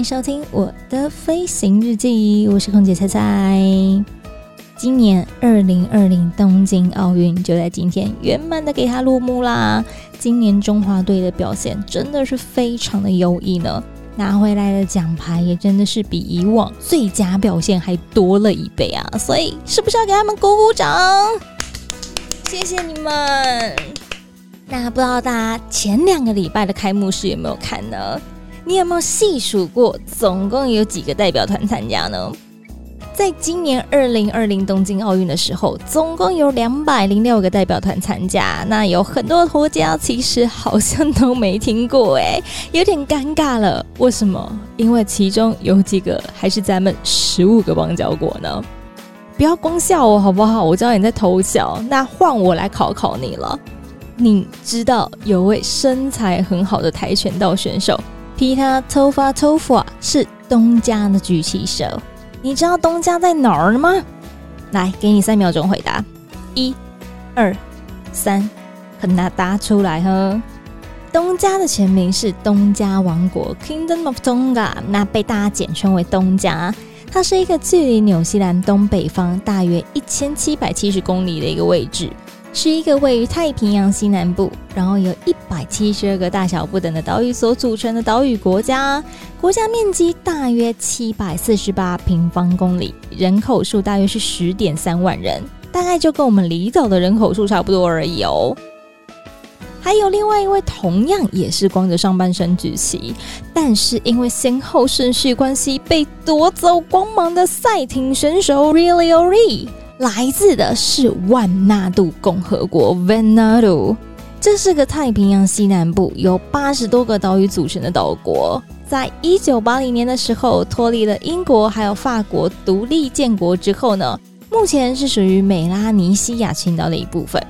迎收听我的飞行日记，我是空姐菜菜。今年二零二零东京奥运就在今天圆满的给它落幕啦。今年中华队的表现真的是非常的优异呢，拿回来的奖牌也真的是比以往最佳表现还多了一倍啊！所以是不是要给他们鼓鼓掌？谢谢你们。那不知道大家前两个礼拜的开幕式有没有看呢？你有没有细数过，总共有几个代表团参加呢？在今年二零二零东京奥运的时候，总共有两百零六个代表团参加。那有很多国家其实好像都没听过，哎，有点尴尬了。为什么？因为其中有几个还是咱们十五个邦交国呢。不要光笑我好不好？我知道你在偷笑。那换我来考考你了。你知道有位身材很好的跆拳道选手？皮塔托法托法是东家的举起手，你知道东家在哪儿吗？来，给你三秒钟回答，一、二、三，很难答出来呵。东家的全名是东家王国 （Kingdom of Tonga），那被大家简称为东家。它是一个距离纽西兰东北方大约一千七百七十公里的一个位置。是一个位于太平洋西南部，然后由一百七十二个大小不等的岛屿所组成的岛屿国家，国家面积大约七百四十八平方公里，人口数大约是十点三万人，大概就跟我们离岛的人口数差不多而已哦。还有另外一位同样也是光着上半身举旗，但是因为先后顺序关系被夺走光芒的赛艇选手 Riliori 来自的是万纳度共和国 Vanuatu，这是个太平洋西南部由八十多个岛屿组成的岛国。在一九八零年的时候脱离了英国还有法国独立建国之后呢，目前是属于美拉尼西亚群岛的一部分。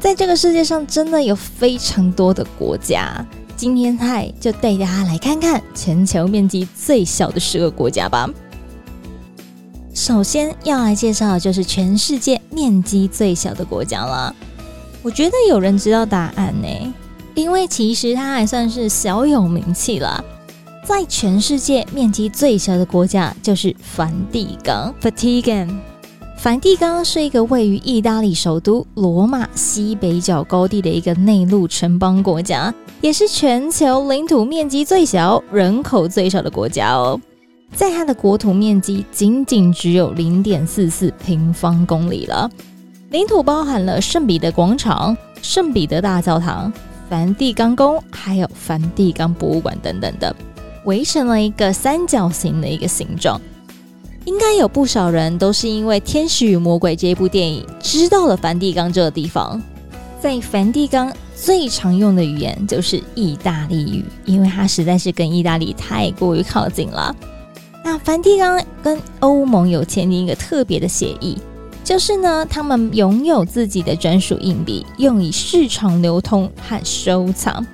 在这个世界上，真的有非常多的国家。今天嗨就带大家来看看全球面积最小的十个国家吧。首先要来介绍的就是全世界面积最小的国家了。我觉得有人知道答案呢，因为其实它还算是小有名气了。在全世界面积最小的国家就是梵蒂冈 （Vatican）。梵蒂冈是一个位于意大利首都罗马西北角高地的一个内陆城邦国家，也是全球领土面积最小、人口最少的国家哦。在它的国土面积仅仅只有零点四四平方公里了，领土包含了圣彼得广场、圣彼得大教堂、梵蒂冈宫，还有梵蒂冈博物馆等等的，围成了一个三角形的一个形状。应该有不少人都是因为《天使与魔鬼》这部电影知道了梵蒂冈这个地方。在梵蒂冈最常用的语言就是意大利语，因为它实在是跟意大利太过于靠近了。那梵蒂冈跟欧盟有签订一个特别的协议，就是呢，他们拥有自己的专属硬币，用以市场流通和收藏。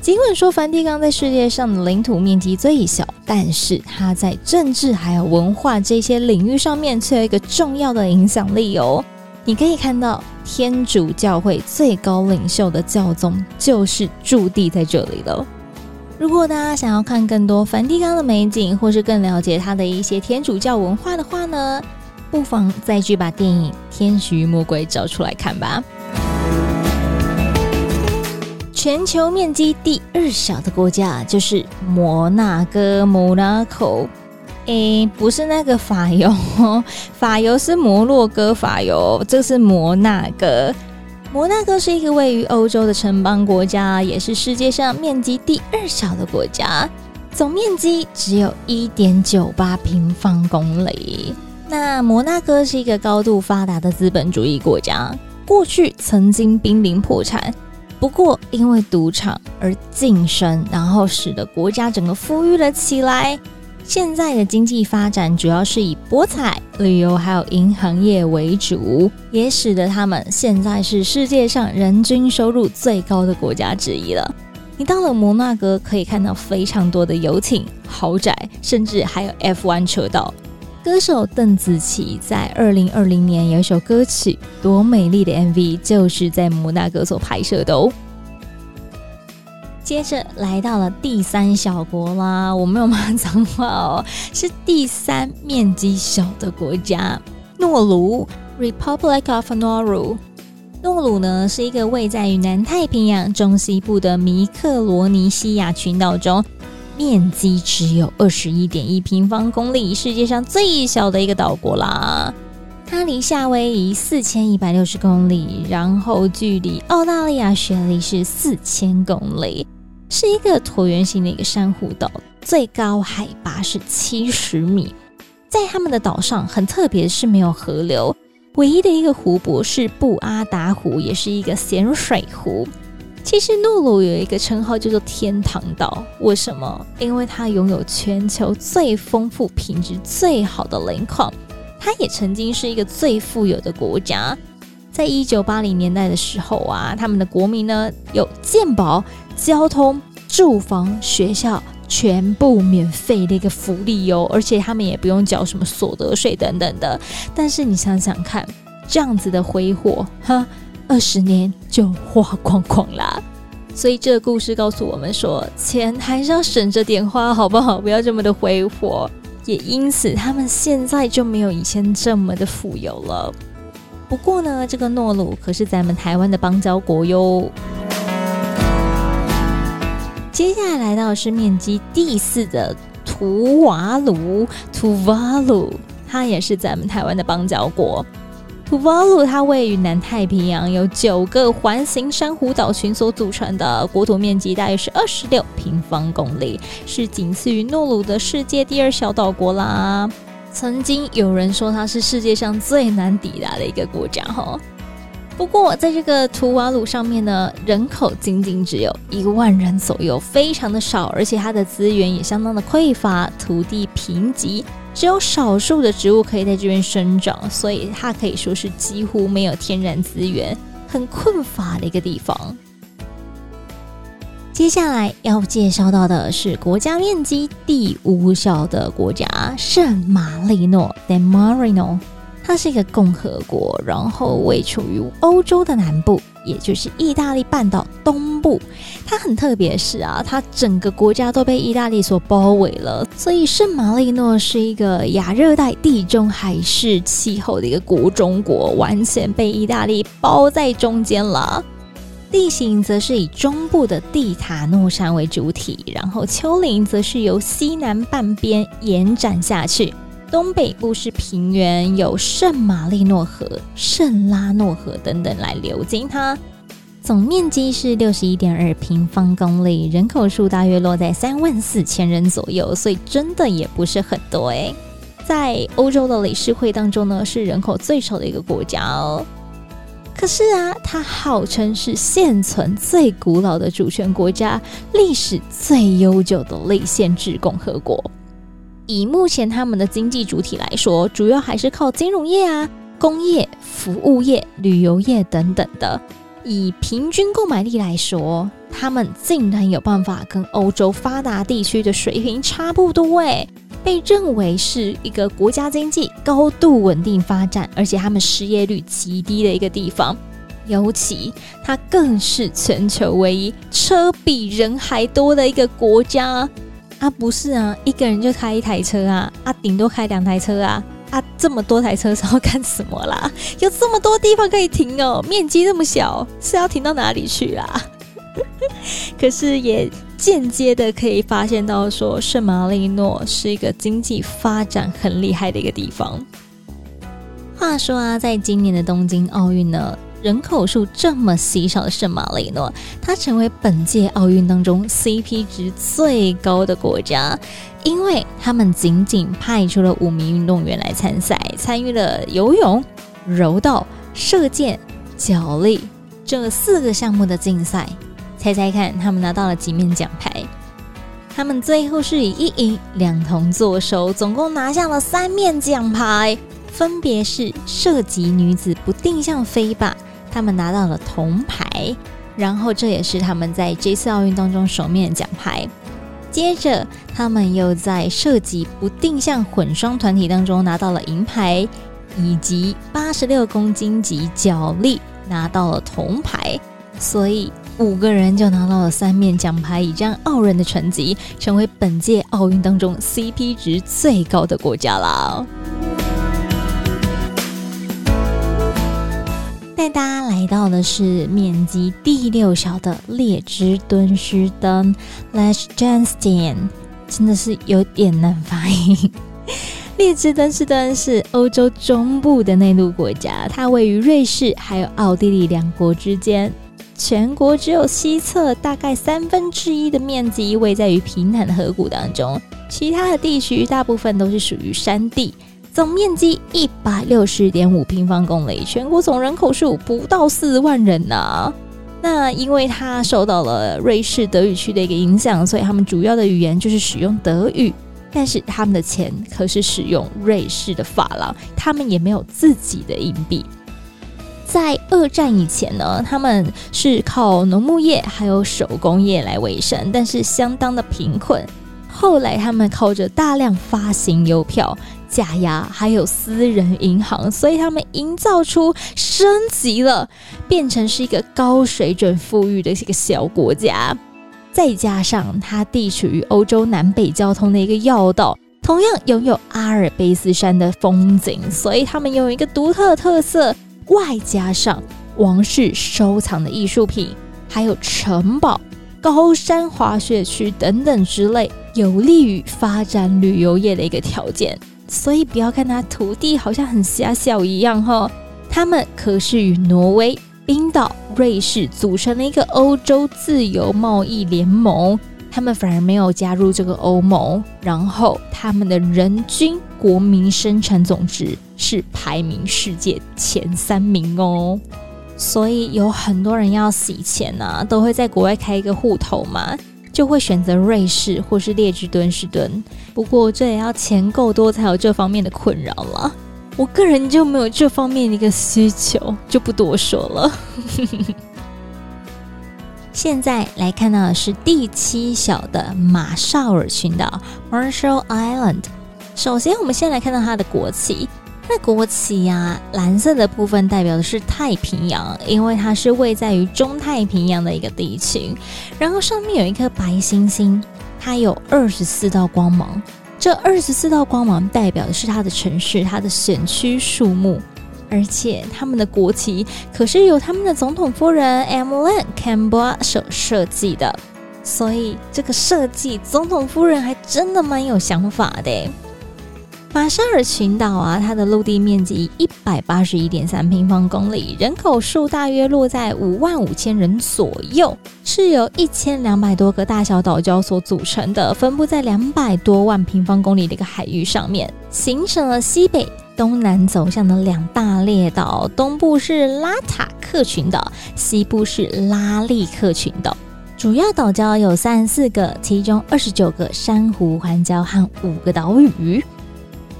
尽管说梵蒂冈在世界上的领土面积最小，但是它在政治还有文化这些领域上面却有一个重要的影响力哦。你可以看到，天主教会最高领袖的教宗就是驻地在这里了。如果大家想要看更多梵蒂冈的美景，或是更了解它的一些天主教文化的话呢，不妨再去把电影《天使与魔鬼》找出来看吧。全球面积第二小的国家就是摩纳哥 （Monaco）。诶，不是那个法尤，法尤是摩洛哥法尤，这是摩纳哥。摩纳哥是一个位于欧洲的城邦国家，也是世界上面积第二小的国家，总面积只有一点九八平方公里。那摩纳哥是一个高度发达的资本主义国家，过去曾经濒临破产，不过因为赌场而晋升，然后使得国家整个富裕了起来。现在的经济发展主要是以博彩、旅游还有银行业为主，也使得他们现在是世界上人均收入最高的国家之一了。你到了摩纳哥，可以看到非常多的游艇、豪宅，甚至还有 F1 车道。歌手邓紫棋在二零二零年有一首歌曲《多美丽的 MV》，就是在摩纳哥所拍摄的哦。接着来到了第三小国啦，我没有骂脏话哦，是第三面积小的国家——诺鲁 （Republic of Nauru）。诺鲁呢是一个位在于南太平洋中西部的米克罗尼西亚群岛中，面积只有二十一点一平方公里，世界上最小的一个岛国啦。它离夏威夷四千一百六十公里，然后距离澳大利亚雪梨是四千公里。是一个椭圆形的一个珊瑚岛，最高海拔是七十米。在他们的岛上，很特别是没有河流，唯一的一个湖泊是布阿达湖，也是一个咸水湖。其实诺鲁有一个称号叫做“天堂岛”，为什么？因为它拥有全球最丰富、品质最好的磷矿。它也曾经是一个最富有的国家。在一九八零年代的时候啊，他们的国民呢有健保。交通、住房、学校全部免费的一个福利哟，而且他们也不用缴什么所得税等等的。但是你想想看，这样子的挥霍，哈，二十年就花光光啦。所以这个故事告诉我们说，钱还是要省着点花，好不好？不要这么的挥霍。也因此，他们现在就没有以前这么的富有了。不过呢，这个诺鲁可是咱们台湾的邦交国哟。接下来来到是面积第四的图瓦卢，图瓦卢，它也是咱们台湾的邦交国。图瓦卢它位于南太平洋，由九个环形珊瑚岛群所组成的，国土面积大约是二十六平方公里，是仅次于诺鲁的世界第二小岛国啦。曾经有人说它是世界上最难抵达的一个国家，哈。不过，在这个图瓦鲁上面呢，人口仅仅只有一万人左右，非常的少，而且它的资源也相当的匮乏，土地贫瘠，只有少数的植物可以在这边生长，所以它可以说是几乎没有天然资源，很困乏的一个地方。接下来要介绍到的是国家面积第五小的国家——圣马力诺 （San Marino）。它是一个共和国，然后位处于欧洲的南部，也就是意大利半岛东部。它很特别是啊，它整个国家都被意大利所包围了，所以圣马力诺是一个亚热带地中海式气候的一个国中国，完全被意大利包在中间了。地形则是以中部的蒂塔诺山为主体，然后丘陵则是由西南半边延展下去。东北部是平原，有圣马力诺河、圣拉诺河等等来流经它。总面积是六十一点二平方公里，人口数大约落在三万四千人左右，所以真的也不是很多诶。在欧洲的理事会当中呢，是人口最少的一个国家哦。可是啊，它号称是现存最古老的主权国家，历史最悠久的类县制共和国。以目前他们的经济主体来说，主要还是靠金融业啊、工业、服务业、旅游业等等的。以平均购买力来说，他们竟然有办法跟欧洲发达地区的水平差不多，诶，被认为是一个国家经济高度稳定发展，而且他们失业率极低的一个地方。尤其它更是全球唯一车比人还多的一个国家。啊，不是啊，一个人就开一台车啊，啊，顶多开两台车啊，啊，这么多台车是要干什么啦？有这么多地方可以停哦，面积这么小，是要停到哪里去啊？可是也间接的可以发现到说，圣马力诺是一个经济发展很厉害的一个地方。话说啊，在今年的东京奥运呢。人口数这么稀少的圣马力诺，它成为本届奥运当中 CP 值最高的国家，因为他们仅仅派出了五名运动员来参赛，参与了游泳、柔道、射箭、脚力、这四个项目的竞赛，猜猜看他们拿到了几面奖牌？他们最后是以一银两铜作收，总共拿下了三面奖牌，分别是射击女子不定向飞靶，他们拿到了铜牌，然后这也是他们在这次奥运当中首面奖牌。接着，他们又在射击不定向混双团体当中拿到了银牌，以及八十六公斤级角力拿到了铜牌，所以。五个人就拿到了三面奖牌，以这样傲人的成绩，成为本届奥运当中 CP 值最高的国家啦！带大家来到的是面积第六小的列支敦士登 （Liechtenstein），真的是有点难发音。列支敦士登是欧洲中部的内陆国家，它位于瑞士还有奥地利两国之间。全国只有西侧大概三分之一的面积位在于平坦的河谷当中，其他的地区大部分都是属于山地。总面积一百六十点五平方公里，全国总人口数不到四万人呐、啊。那因为它受到了瑞士德语区的一个影响，所以他们主要的语言就是使用德语。但是他们的钱可是使用瑞士的法郎，他们也没有自己的硬币。在二战以前呢，他们是靠农牧业还有手工业来维生，但是相当的贫困。后来他们靠着大量发行邮票、假牙还有私人银行，所以他们营造出升级了，变成是一个高水准富裕的一个小国家。再加上它地处于欧洲南北交通的一个要道，同样拥有阿尔卑斯山的风景，所以他们拥有一个独特的特色。外加上王室收藏的艺术品，还有城堡、高山滑雪区等等之类，有利于发展旅游业的一个条件。所以不要看它土地好像很狭小一样哈，他们可是与挪威、冰岛、瑞士组成了一个欧洲自由贸易联盟。他们反而没有加入这个欧盟，然后他们的人均国民生产总值是排名世界前三名哦，所以有很多人要洗钱啊，都会在国外开一个户头嘛，就会选择瑞士或是列支敦士登。不过这也要钱够多才有这方面的困扰了，我个人就没有这方面的一个需求，就不多说了。现在来看到的是第七小的马绍尔群岛 （Marshall Island）。首先，我们先来看到它的国旗。那国旗呀、蓝色的部分代表的是太平洋，因为它是位在于中太平洋的一个地区。然后上面有一颗白星星，它有二十四道光芒。这二十四道光芒代表的是它的城市、它的选区数目。而且他们的国旗可是由他们的总统夫人 Emmeline Cambois 所设计的，所以这个设计总统夫人还真的蛮有想法的。马绍尔群岛啊，它的陆地面积一百八十一点三平方公里，人口数大约落在五万五千人左右，是由一千两百多个大小岛礁所组成的，分布在两百多万平方公里的一个海域上面，形成了西北。东南走向的两大列岛，东部是拉塔克群岛，西部是拉利克群岛。主要岛礁有三十四个，其中二十九个珊瑚环礁和五个岛屿。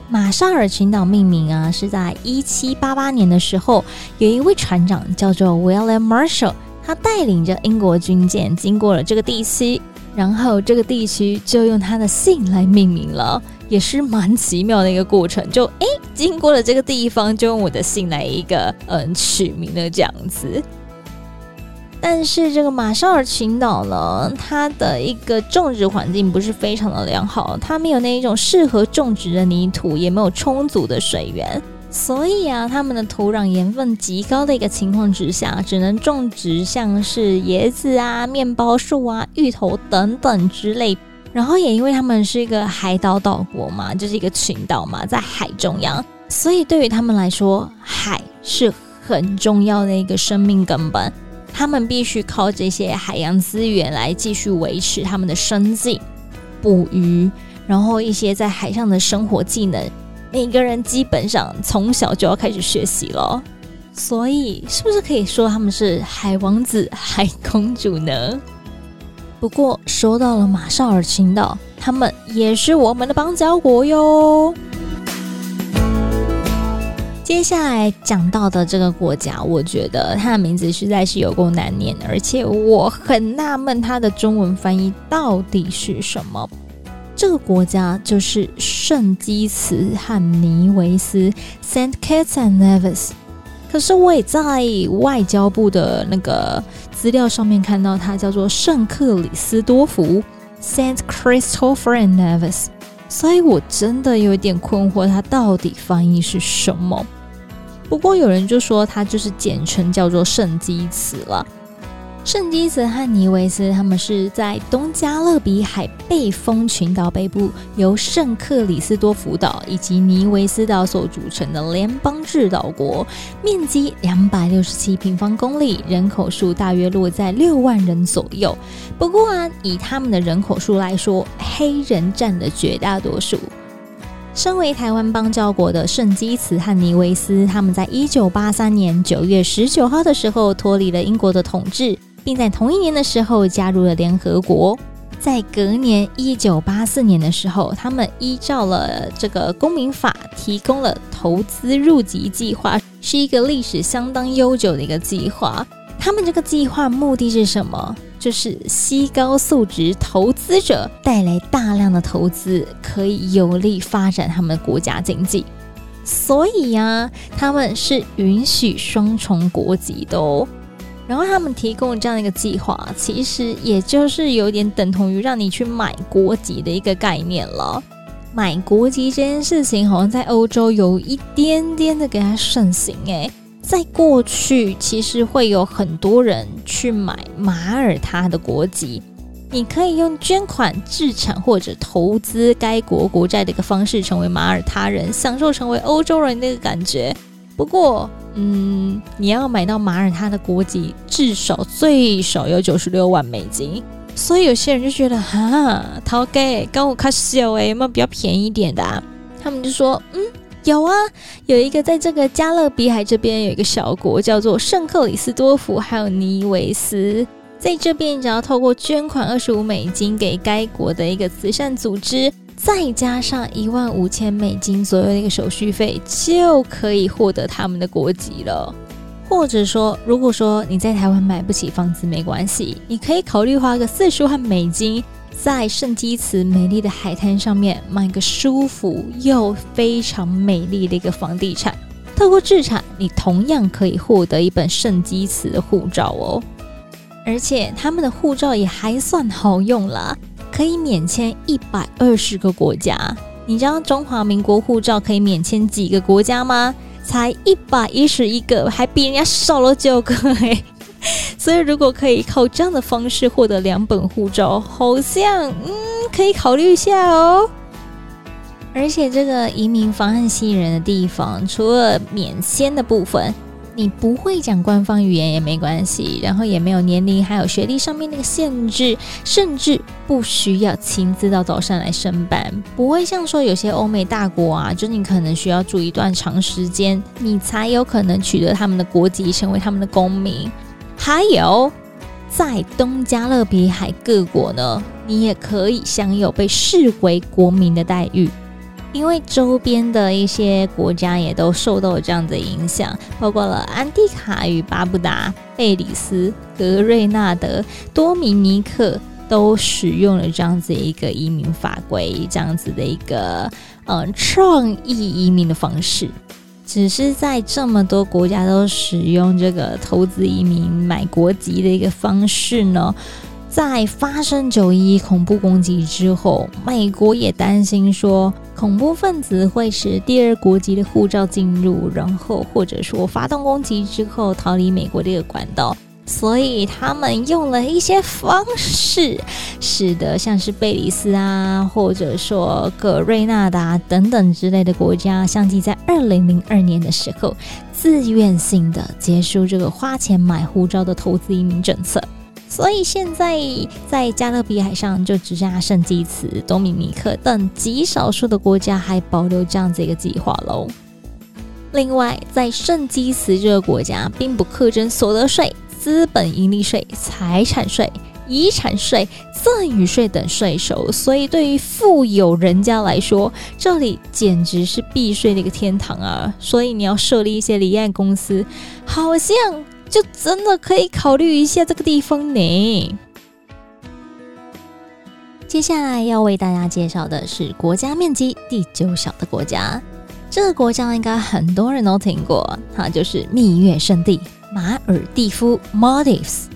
马绍尔群岛命名啊，是在一七八八年的时候，有一位船长叫做 William Marshall，他带领着英国军舰经过了这个地区，然后这个地区就用他的姓来命名了。也是蛮奇妙的一个过程，就哎，经过了这个地方，就用我的姓来一个嗯取名的这样子。但是这个马绍尔群岛呢，它的一个种植环境不是非常的良好，它没有那一种适合种植的泥土，也没有充足的水源，所以啊，他们的土壤盐分极高的一个情况之下，只能种植像是椰子啊、面包树啊、芋头等等之类。然后也因为他们是一个海岛岛国嘛，就是一个群岛嘛，在海中央，所以对于他们来说，海是很重要的一个生命根本。他们必须靠这些海洋资源来继续维持他们的生计，捕鱼，然后一些在海上的生活技能，每个人基本上从小就要开始学习了。所以是不是可以说他们是海王子、海公主呢？不过说到了马绍尔群岛，他们也是我们的邦交国哟。接下来讲到的这个国家，我觉得它的名字实在是有够难念，而且我很纳闷它的中文翻译到底是什么。这个国家就是圣基茨和尼维斯 （Saint Kitts and Nevis）。可是我也在外交部的那个资料上面看到，它叫做圣克里斯多福 （Saint Christopher and Nevis）。所以我真的有点困惑，它到底翻译是什么？不过有人就说它就是简称叫做圣基茨了。圣基茨和尼维斯他们是在东加勒比海贝风群岛北部，由圣克里斯多福岛以及尼维斯岛所组成的联邦制岛国，面积两百六十七平方公里，人口数大约落在六万人左右。不过啊，以他们的人口数来说，黑人占了绝大多数。身为台湾邦交国的圣基茨和尼维斯，他们在一九八三年九月十九号的时候脱离了英国的统治，并在同一年的时候加入了联合国。在隔年一九八四年的时候，他们依照了这个公民法，提供了投资入籍计划，是一个历史相当悠久的一个计划。他们这个计划目的是什么？就是吸高素质投资者，带来大量的投资，可以有力发展他们的国家经济。所以呀、他们是允许双重国籍的哦。然后他们提供这样一个计划，其实也就是有点等同于让你去买国籍的一个概念了。买国籍这件事情，好像在欧洲有一点点的给它盛行诶。在过去，其实会有很多人去买马耳他的国籍。你可以用捐款、置产或者投资该国国债的一个方式，成为马耳他人，享受成为欧洲人的一个感觉。不过，嗯，你要买到马耳他的国籍，至少最少有九十六万美金。所以有些人就觉得，哈，陶给刚我看小诶，有没有比较便宜一点的啊？他们就说，嗯。有啊，有一个在这个加勒比海这边有一个小国叫做圣克里斯多福，还有尼维斯，在这边只要透过捐款二十五美金给该国的一个慈善组织，再加上一万五千美金左右的一个手续费，就可以获得他们的国籍了。或者说，如果说你在台湾买不起房子没关系，你可以考虑花个四十万美金。在圣基茨美丽的海滩上面买个舒服又非常美丽的一个房地产，透过置产，你同样可以获得一本圣基茨的护照哦。而且他们的护照也还算好用啦，可以免签一百二十个国家。你知道中华民国护照可以免签几个国家吗？才一百一十一个，还比人家少了九个哎。所以，如果可以靠这样的方式获得两本护照，好像嗯可以考虑一下哦。而且，这个移民方案吸引人的地方，除了免签的部分，你不会讲官方语言也没关系，然后也没有年龄还有学历上面那个限制，甚至不需要亲自到岛上来申办，不会像说有些欧美大国啊，就你可能需要住一段长时间，你才有可能取得他们的国籍，成为他们的公民。还有，在东加勒比海各国呢，你也可以享有被视为国民的待遇，因为周边的一些国家也都受到了这样的影响，包括了安地卡与巴布达、贝里斯、格瑞纳德、多米尼克都使用了这样子一个移民法规，这样子的一个嗯创意移民的方式。只是在这么多国家都使用这个投资移民买国籍的一个方式呢，在发生九一恐怖攻击之后，美国也担心说恐怖分子会使第二国籍的护照进入，然后或者说发动攻击之后逃离美国这个管道。所以他们用了一些方式，使得像是贝里斯啊，或者说格瑞纳达等等之类的国家，相继在二零零二年的时候，自愿性的结束这个花钱买护照的投资移民政策。所以现在在加勒比海上，就只剩下圣基茨、多米尼克等极少数的国家还保留这样子一个计划喽。另外，在圣基茨这个国家，并不课征所得税、资本盈利税、财产税、遗产税、赠与税等税收，所以对于富有人家来说，这里简直是避税的一个天堂啊！所以你要设立一些离岸公司，好像就真的可以考虑一下这个地方呢。接下来要为大家介绍的是国家面积第九小的国家。这个国家应该很多人都听过，它就是蜜月圣地马尔地夫 （Maldives）。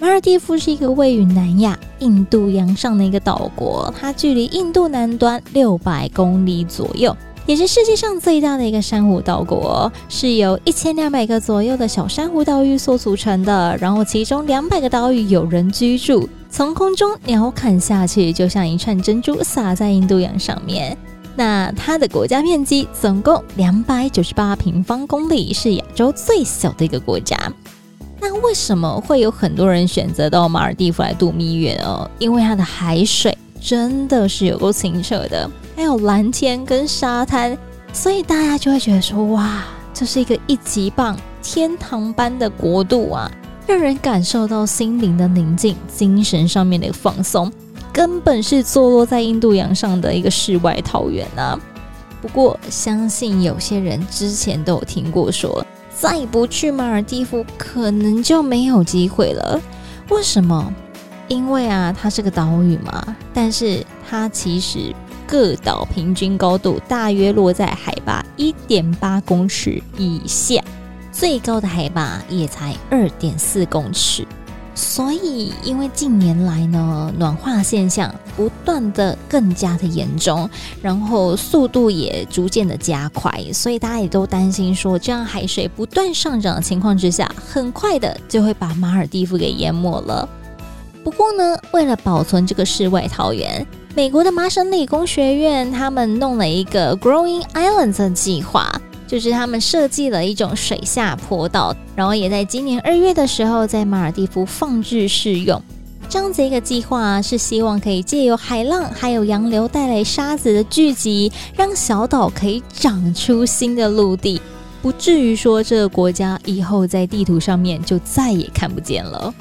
马尔地夫是一个位于南亚印度洋上的一个岛国，它距离印度南端六百公里左右，也是世界上最大的一个珊瑚岛国，是由一千两百个左右的小珊瑚岛屿所组成的。然后其中两百个岛屿有人居住，从空中鸟瞰下去，就像一串珍珠撒在印度洋上面。那它的国家面积总共两百九十八平方公里，是亚洲最小的一个国家。那为什么会有很多人选择到马尔地夫来度蜜月哦？因为它的海水真的是有够清澈的，还有蓝天跟沙滩，所以大家就会觉得说，哇，这是一个一级棒、天堂般的国度啊，让人感受到心灵的宁静，精神上面的放松。根本是坐落在印度洋上的一个世外桃源啊！不过，相信有些人之前都有听过说，再不去马尔地夫，可能就没有机会了。为什么？因为啊，它是个岛屿嘛，但是它其实各岛平均高度大约落在海拔一点八公尺以下，最高的海拔也才二点四公尺。所以，因为近年来呢，暖化现象不断的更加的严重，然后速度也逐渐的加快，所以大家也都担心说，这样海水不断上涨的情况之下，很快的就会把马尔地夫给淹没了。不过呢，为了保存这个世外桃源，美国的麻省理工学院他们弄了一个 Growing Islands 的计划。就是他们设计了一种水下坡道，然后也在今年二月的时候在马尔地夫放置试用。这样子一个计划是希望可以借由海浪还有洋流带来沙子的聚集，让小岛可以长出新的陆地，不至于说这个国家以后在地图上面就再也看不见了。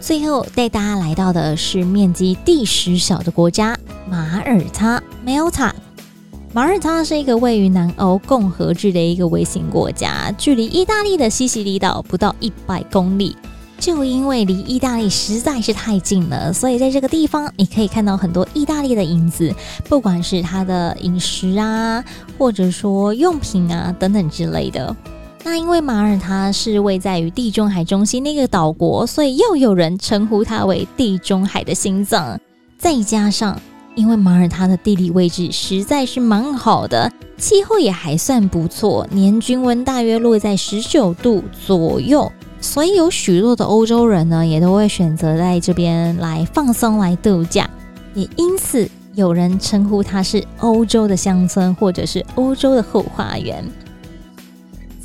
最后带大家来到的是面积第十小的国家马耳他 （Malta）。马耳他是一个位于南欧共和制的一个微型国家，距离意大利的西西里岛不到一百公里。就因为离意大利实在是太近了，所以在这个地方你可以看到很多意大利的影子，不管是它的饮食啊，或者说用品啊等等之类的。那因为马耳他是位在于地中海中心那个岛国，所以又有人称呼它为地中海的心脏，再加上。因为马耳他的地理位置实在是蛮好的，气候也还算不错，年均温大约落在十九度左右，所以有许多的欧洲人呢，也都会选择在这边来放松、来度假，也因此有人称呼它是欧洲的乡村，或者是欧洲的后花园。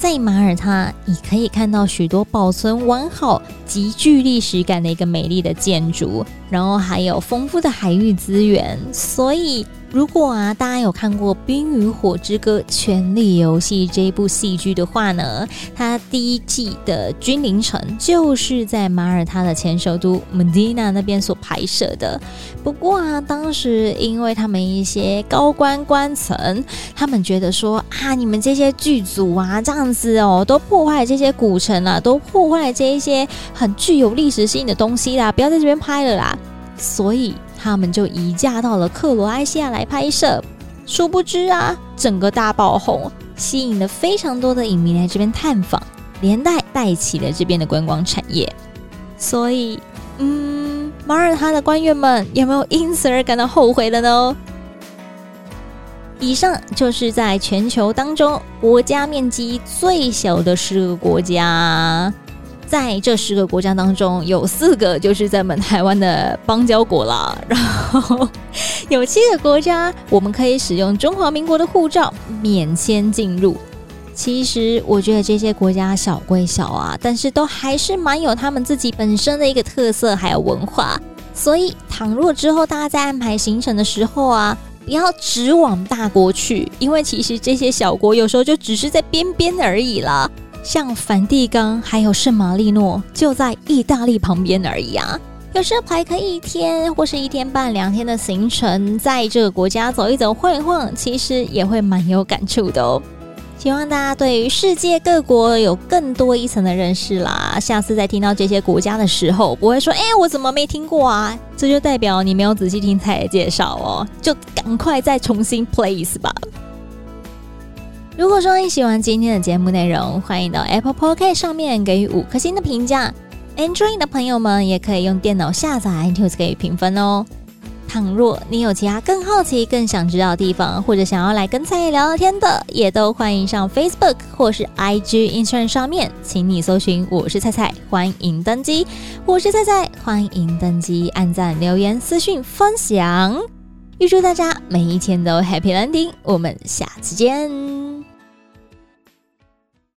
在马耳他，你可以看到许多保存完好、极具历史感的一个美丽的建筑，然后还有丰富的海域资源，所以。如果啊，大家有看过《冰与火之歌：权力游戏》这一部戏剧的话呢，它第一季的君临城就是在马耳他的前首都 Medina 那边所拍摄的。不过啊，当时因为他们一些高官官层，他们觉得说啊，你们这些剧组啊，这样子哦，都破坏这些古城啊，都破坏这一些很具有历史性的东西啦，不要在这边拍了啦。所以。他们就移驾到了克罗埃西亚来拍摄，殊不知啊，整个大爆红，吸引了非常多的影迷来这边探访，连带带起了这边的观光产业。所以，嗯，马耳他的官员们有没有因此而感到后悔了呢？以上就是在全球当中国家面积最小的十个国家。在这十个国家当中，有四个就是在我们台湾的邦交国啦，然后有七个国家我们可以使用中华民国的护照免签进入。其实我觉得这些国家小归小啊，但是都还是蛮有他们自己本身的一个特色还有文化。所以，倘若之后大家在安排行程的时候啊，不要只往大国去，因为其实这些小国有时候就只是在边边而已啦。像梵蒂冈还有圣马力诺就在意大利旁边而已啊。有时候排个一天或是一天半两天的行程，在这个国家走一走晃一晃，其实也会蛮有感触的哦。希望大家对于世界各国有更多一层的认识啦。下次再听到这些国家的时候，不会说“哎，我怎么没听过啊？”这就代表你没有仔细听菜的介绍哦。就赶快再重新 place 吧。如果说你喜欢今天的节目内容，欢迎到 Apple Podcast 上面给予五颗星的评价。Android 的朋友们也可以用电脑下载 iTunes 给予评分哦。倘若你有其他更好奇、更想知道的地方，或者想要来跟菜菜聊聊天的，也都欢迎上 Facebook 或是 IG Instagram 上面，请你搜寻“我是菜菜”，欢迎登机。我是菜菜，欢迎登机，按赞、留言、私讯、分享。预祝大家每一天都 Happy Landing，我们下次见。